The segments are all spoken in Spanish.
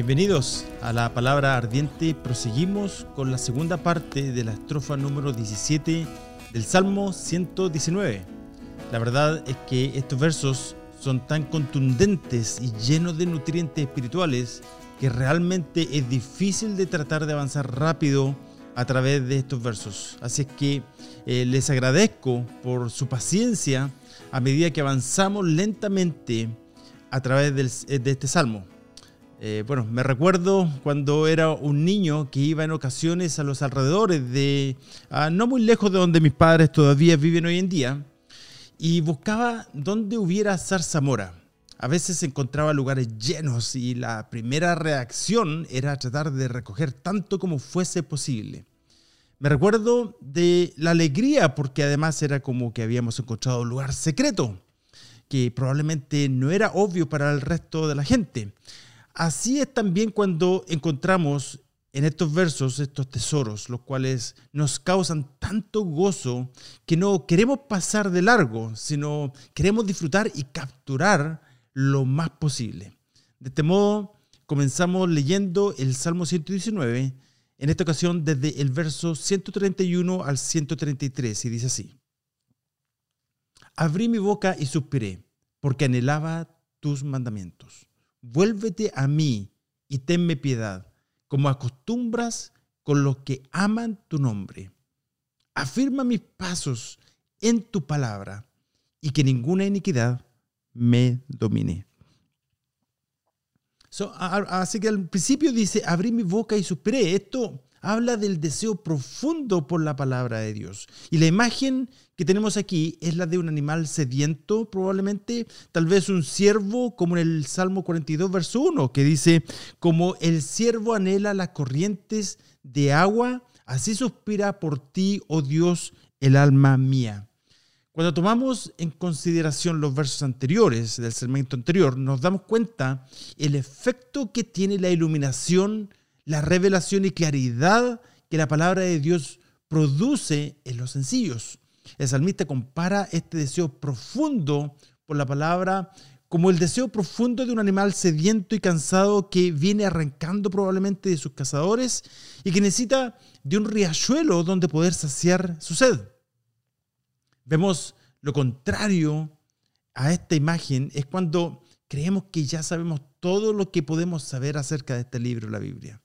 Bienvenidos a la palabra ardiente. Proseguimos con la segunda parte de la estrofa número 17 del Salmo 119. La verdad es que estos versos son tan contundentes y llenos de nutrientes espirituales que realmente es difícil de tratar de avanzar rápido a través de estos versos. Así es que eh, les agradezco por su paciencia a medida que avanzamos lentamente a través de este salmo. Eh, bueno, me recuerdo cuando era un niño que iba en ocasiones a los alrededores de, no muy lejos de donde mis padres todavía viven hoy en día, y buscaba donde hubiera zarzamora. A veces encontraba lugares llenos y la primera reacción era tratar de recoger tanto como fuese posible. Me recuerdo de la alegría porque además era como que habíamos encontrado un lugar secreto que probablemente no era obvio para el resto de la gente. Así es también cuando encontramos en estos versos estos tesoros, los cuales nos causan tanto gozo que no queremos pasar de largo, sino queremos disfrutar y capturar lo más posible. De este modo, comenzamos leyendo el Salmo 119, en esta ocasión desde el verso 131 al 133, y dice así. Abrí mi boca y suspiré, porque anhelaba tus mandamientos. Vuélvete a mí y tenme piedad, como acostumbras con los que aman tu nombre. Afirma mis pasos en tu palabra y que ninguna iniquidad me domine. así que al principio dice, abrí mi boca y suspiré. Esto habla del deseo profundo por la palabra de Dios. Y la imagen que tenemos aquí es la de un animal sediento, probablemente, tal vez un ciervo, como en el Salmo 42, verso 1, que dice, como el ciervo anhela las corrientes de agua, así suspira por ti, oh Dios, el alma mía. Cuando tomamos en consideración los versos anteriores del segmento anterior, nos damos cuenta el efecto que tiene la iluminación la revelación y claridad que la palabra de Dios produce en los sencillos. El salmista compara este deseo profundo por la palabra como el deseo profundo de un animal sediento y cansado que viene arrancando probablemente de sus cazadores y que necesita de un riachuelo donde poder saciar su sed. Vemos lo contrario a esta imagen es cuando creemos que ya sabemos todo lo que podemos saber acerca de este libro, la Biblia.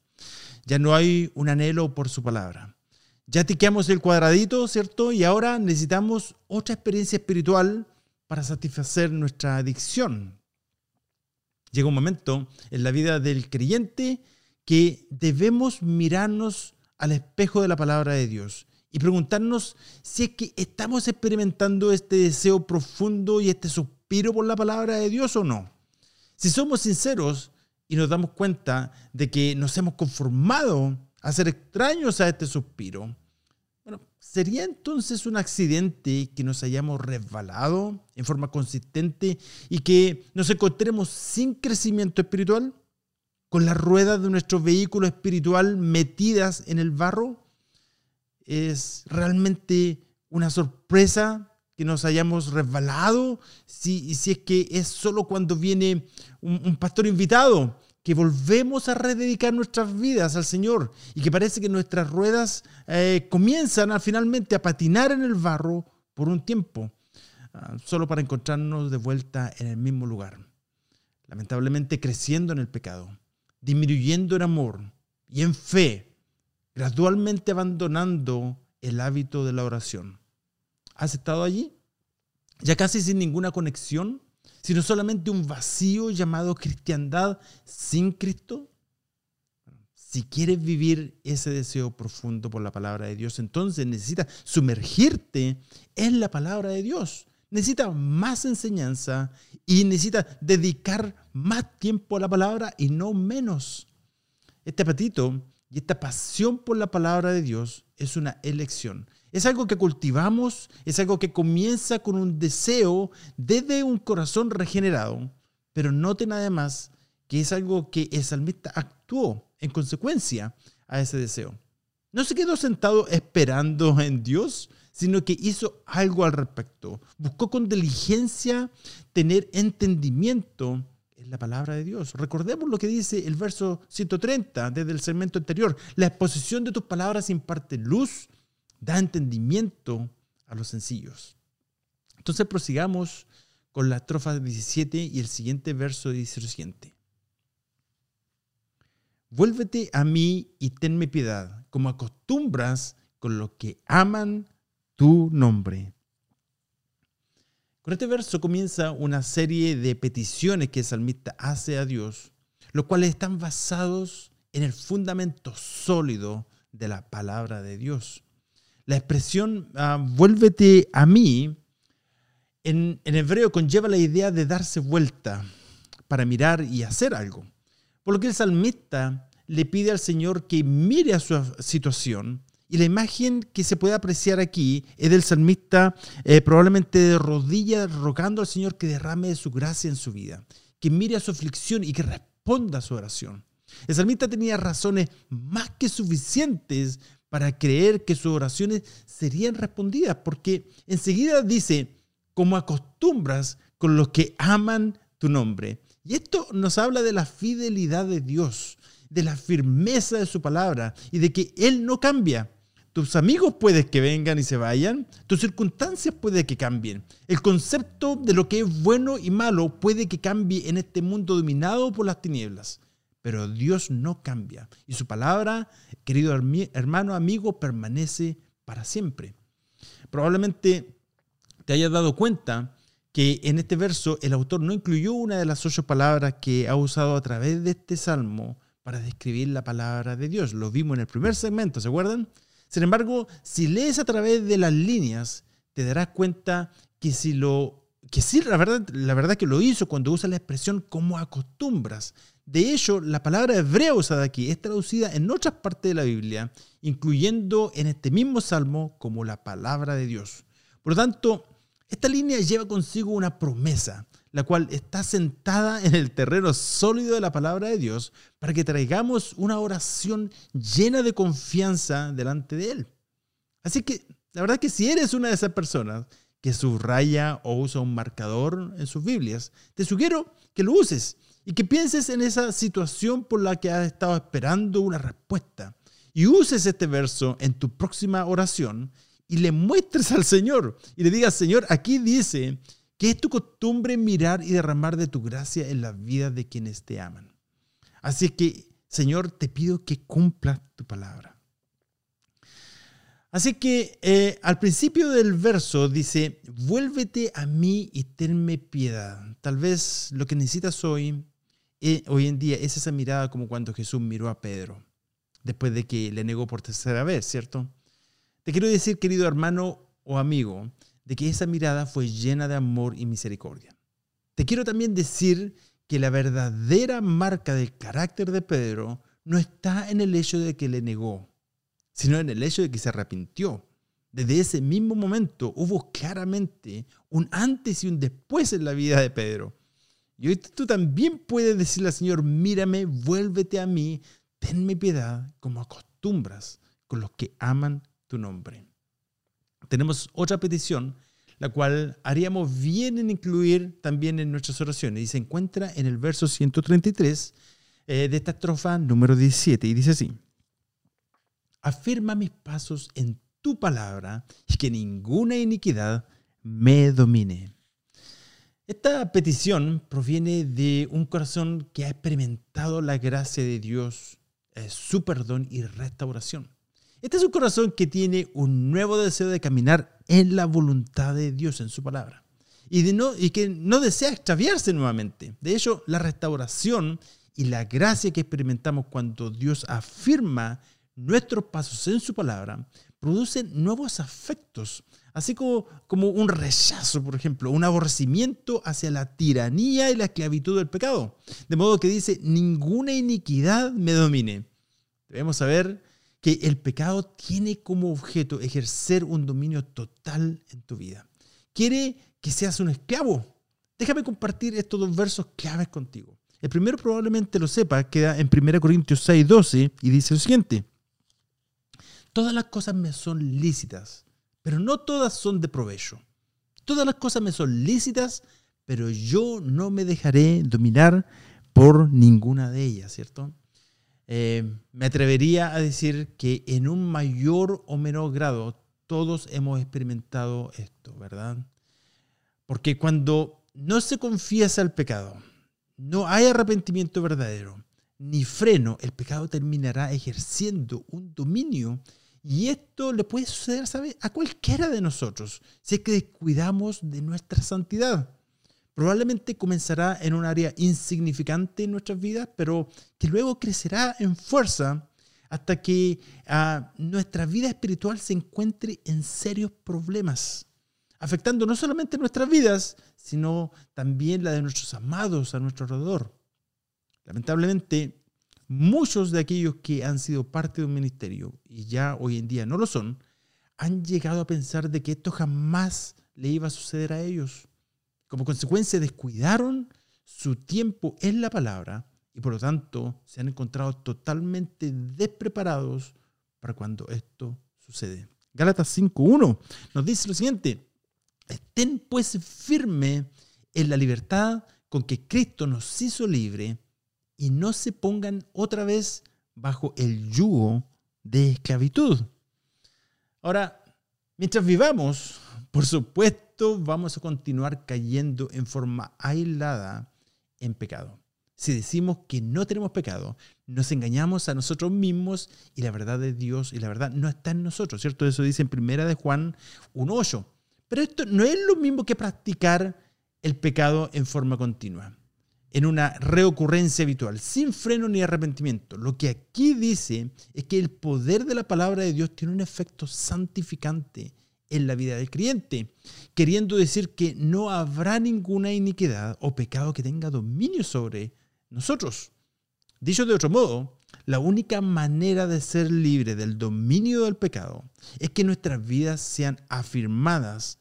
Ya no hay un anhelo por su palabra. Ya tiqueamos el cuadradito, ¿cierto? Y ahora necesitamos otra experiencia espiritual para satisfacer nuestra adicción. Llega un momento en la vida del creyente que debemos mirarnos al espejo de la palabra de Dios y preguntarnos si es que estamos experimentando este deseo profundo y este suspiro por la palabra de Dios o no. Si somos sinceros, y nos damos cuenta de que nos hemos conformado a ser extraños a este suspiro, bueno, ¿sería entonces un accidente que nos hayamos resbalado en forma consistente y que nos encontremos sin crecimiento espiritual? ¿Con las ruedas de nuestro vehículo espiritual metidas en el barro? ¿Es realmente una sorpresa que nos hayamos resbalado, si, si es que es solo cuando viene un, pastor invitado, que volvemos a rededicar nuestras vidas al Señor y que parece que nuestras ruedas eh, comienzan a, finalmente a patinar en el barro por un tiempo, ah, solo para encontrarnos de vuelta en el mismo lugar. Lamentablemente creciendo en el pecado, disminuyendo en amor y en fe, gradualmente abandonando el hábito de la oración. ¿Has estado allí? Ya casi sin ninguna conexión, sino solamente un vacío llamado cristiandad sin Cristo. Si quieres vivir ese deseo profundo por la palabra de Dios, entonces necesitas sumergirte en la palabra de Dios. Necesitas más enseñanza y necesitas dedicar más tiempo a la palabra y no menos. Este apetito y esta pasión por la palabra de Dios es una elección. Es algo que cultivamos, es algo que comienza con un deseo desde un corazón regenerado. Pero noten además que es algo que el salmista actuó en consecuencia a ese deseo. No se quedó sentado esperando en Dios, sino que hizo algo al respecto. Buscó con diligencia tener entendimiento en la palabra de Dios. Recordemos lo que dice el verso 130 desde el segmento anterior. La exposición de tus palabras imparte luz, da entendimiento a los sencillos. Entonces prosigamos con la estrofa 17 y el siguiente verso dice lo siguiente. Vuélvete a mí y tenme piedad, como acostumbras con los que aman tu nombre. Con este verso comienza una serie de peticiones que el salmista hace a Dios, los cuales están basados en el fundamento sólido de la palabra de Dios. La expresión ah, vuélvete a mí en, en hebreo conlleva la idea de darse vuelta para mirar y hacer algo. Por lo que el salmista le pide al Señor que mire a su situación y la imagen que se puede apreciar aquí es del salmista eh, probablemente de rodillas rogando al Señor que derrame su gracia en su vida, que mire a su aflicción y que responda a su oración. El salmista tenía razones más que suficientes para creer que sus oraciones serían respondidas, porque enseguida dice, como acostumbras con los que aman tu nombre. Y esto nos habla de la fidelidad de Dios, de la firmeza de su palabra y de que Él no cambia. Tus amigos puede que vengan y se vayan, tus circunstancias puede que cambien. El concepto de lo que es bueno y malo puede que cambie en este mundo dominado por las tinieblas. Pero Dios no cambia y su palabra, querido hermano, amigo, permanece para siempre. Probablemente te hayas dado cuenta que en este verso el autor no incluyó una de las ocho palabras que ha usado a través de este salmo para describir la palabra de Dios. Lo vimos en el primer segmento, ¿se acuerdan? Sin embargo, si lees a través de las líneas, te darás cuenta que si lo que sí, la verdad, la verdad que lo hizo cuando usa la expresión como acostumbras. De hecho, la palabra hebrea usada aquí es traducida en otras partes de la Biblia, incluyendo en este mismo salmo como la palabra de Dios. Por lo tanto, esta línea lleva consigo una promesa la cual está sentada en el terreno sólido de la palabra de Dios, para que traigamos una oración llena de confianza delante de Él. Así que, la verdad que si eres una de esas personas que subraya o usa un marcador en sus Biblias, te sugiero que lo uses y que pienses en esa situación por la que has estado esperando una respuesta y uses este verso en tu próxima oración y le muestres al Señor y le digas, Señor, aquí dice que es tu costumbre mirar y derramar de tu gracia en la vida de quienes te aman. Así que, Señor, te pido que cumplas tu palabra. Así que eh, al principio del verso dice, vuélvete a mí y tenme piedad. Tal vez lo que necesitas hoy, eh, hoy en día, es esa mirada como cuando Jesús miró a Pedro, después de que le negó por tercera vez, ¿cierto? Te quiero decir, querido hermano o amigo, de que esa mirada fue llena de amor y misericordia. Te quiero también decir que la verdadera marca del carácter de Pedro no está en el hecho de que le negó, sino en el hecho de que se arrepintió. Desde ese mismo momento hubo claramente un antes y un después en la vida de Pedro. Y hoy tú también puedes decirle al Señor, mírame, vuélvete a mí, tenme piedad como acostumbras con los que aman tu nombre tenemos otra petición, la cual haríamos bien en incluir también en nuestras oraciones. Y se encuentra en el verso 133 eh, de esta estrofa número 17. Y dice así, afirma mis pasos en tu palabra y que ninguna iniquidad me domine. Esta petición proviene de un corazón que ha experimentado la gracia de Dios, eh, su perdón y restauración. Este es un corazón que tiene un nuevo deseo de caminar en la voluntad de Dios, en su palabra. Y, de no, y que no desea extraviarse nuevamente. De hecho, la restauración y la gracia que experimentamos cuando Dios afirma nuestros pasos en su palabra producen nuevos afectos, así como, como un rechazo, por ejemplo, un aborrecimiento hacia la tiranía y la esclavitud del pecado. De modo que dice, ninguna iniquidad me domine. Debemos saber que el pecado tiene como objeto ejercer un dominio total en tu vida. Quiere que seas un esclavo. Déjame compartir estos dos versos claves contigo. El primero probablemente lo sepa, queda en 1 Corintios 6, 12 y dice lo siguiente. Todas las cosas me son lícitas, pero no todas son de provecho. Todas las cosas me son lícitas, pero yo no me dejaré dominar por ninguna de ellas, ¿cierto? Eh, me atrevería a decir que en un mayor o menor grado todos hemos experimentado esto, ¿verdad? Porque cuando no se confiesa el pecado, no hay arrepentimiento verdadero, ni freno, el pecado terminará ejerciendo un dominio y esto le puede suceder. A cualquiera de nosotros, si es que descuidamos de nuestra santidad. Probablemente comenzará en un área insignificante en nuestras vidas, pero que luego crecerá en fuerza hasta que ah, nuestra vida espiritual se encuentre en serios problemas, afectando no solamente nuestras vidas, sino también la de nuestros amados a nuestro alrededor. Lamentablemente, muchos de aquellos que han sido parte de un ministerio y ya hoy en día no lo son, han llegado a pensar de que esto jamás le iba a suceder a ellos. Como consecuencia, descuidaron su tiempo en la palabra y por lo tanto se han encontrado totalmente despreparados para cuando esto sucede. Gálatas 5.1 nos dice lo siguiente, estén pues firme en la libertad con que Cristo nos hizo libre y no se pongan otra vez bajo el yugo de esclavitud. Ahora, mientras vivamos, por supuesto, vamos a continuar cayendo en forma aislada en pecado. Si decimos que no tenemos pecado, nos engañamos a nosotros mismos y la verdad de Dios y la verdad no está en nosotros, ¿cierto? Eso dice en primera de Juan 1.8. Pero esto no es lo mismo que practicar el pecado en forma continua en una reocurrencia habitual, sin freno ni arrepentimiento. Lo que aquí dice es que el poder de la palabra de Dios tiene un efecto santificante en la vida del creyente, queriendo decir que no habrá ninguna iniquidad o pecado que tenga dominio sobre nosotros. Dicho de otro modo, la única manera de ser libre del dominio del pecado es que nuestras vidas sean afirmadas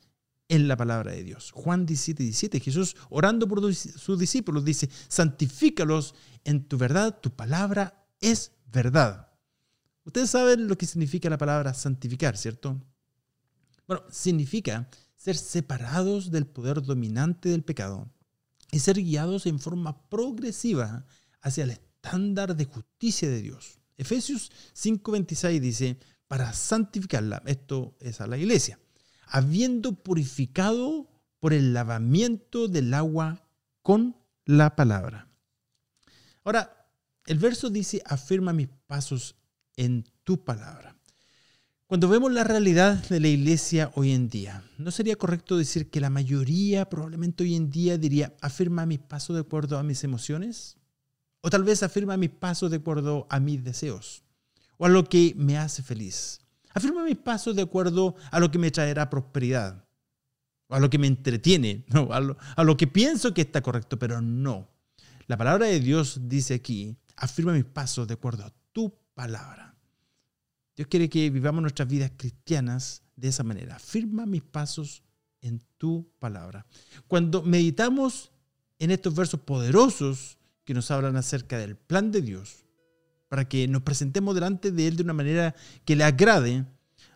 en la palabra de Dios. Juan 17, 17, Jesús orando por sus discípulos dice, santifícalos en tu verdad, tu palabra es verdad. Ustedes saben lo que significa la palabra santificar, ¿cierto? Bueno, significa ser separados del poder dominante del pecado y ser guiados en forma progresiva hacia el estándar de justicia de Dios. Efesios 5:26 dice, para santificarla, esto es a la iglesia habiendo purificado por el lavamiento del agua con la palabra. Ahora, el verso dice, afirma mis pasos en tu palabra. Cuando vemos la realidad de la iglesia hoy en día, ¿no sería correcto decir que la mayoría probablemente hoy en día diría, afirma mis pasos de acuerdo a mis emociones? O tal vez afirma mis pasos de acuerdo a mis deseos o a lo que me hace feliz. Afirma mis pasos de acuerdo a lo que me traerá prosperidad, a lo que me entretiene, a, lo, a lo que pienso que está correcto, pero no. La palabra de Dios dice aquí, afirma mis pasos de acuerdo a tu palabra. Dios quiere que vivamos nuestras vidas cristianas de esa manera. Afirma mis pasos en tu palabra. Cuando meditamos en estos versos poderosos que nos hablan acerca del plan de Dios, para que nos presentemos delante de Él de una manera que le agrade,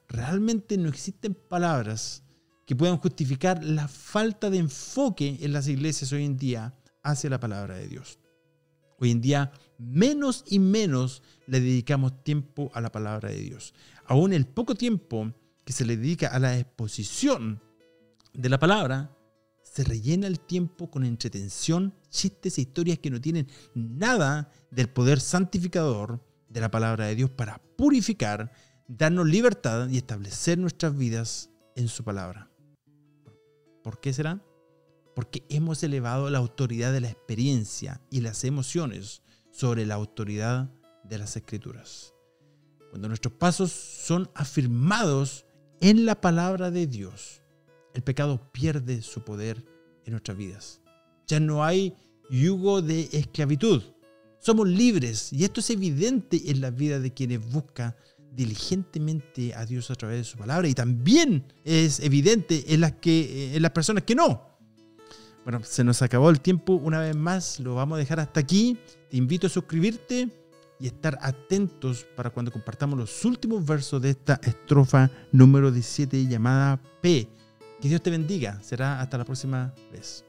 realmente no existen palabras que puedan justificar la falta de enfoque en las iglesias hoy en día hacia la palabra de Dios. Hoy en día, menos y menos le dedicamos tiempo a la palabra de Dios. Aún el poco tiempo que se le dedica a la exposición de la palabra, se rellena el tiempo con entretención, chistes e historias que no tienen nada del poder santificador de la palabra de Dios para purificar, darnos libertad y establecer nuestras vidas en su palabra. ¿Por qué será? Porque hemos elevado la autoridad de la experiencia y las emociones sobre la autoridad de las escrituras. Cuando nuestros pasos son afirmados en la palabra de Dios, el pecado pierde su poder en nuestras vidas. Ya no hay yugo de esclavitud. Somos libres y esto es evidente en la vida de quienes buscan diligentemente a Dios a través de su palabra y también es evidente en las, que, en las personas que no. Bueno, se nos acabó el tiempo una vez más, lo vamos a dejar hasta aquí. Te invito a suscribirte y estar atentos para cuando compartamos los últimos versos de esta estrofa número 17 llamada P que Dios te bendiga. Será hasta la próxima vez.